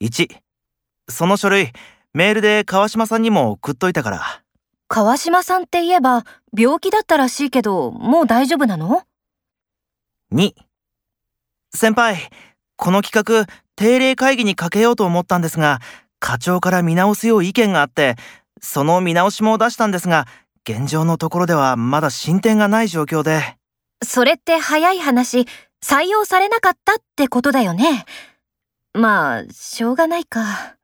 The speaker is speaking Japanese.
1、その書類、メールで川島さんにも送っといたから。川島さんって言えば、病気だったらしいけど、もう大丈夫なの？2、先輩、この企画、定例会議にかけようと思ったんですが、課長から見直すよう意見があって、その見直しも出したんですが、現状のところではまだ進展がない状況で。それって早い話、採用されなかったってことだよね。まあ、しょうがないか。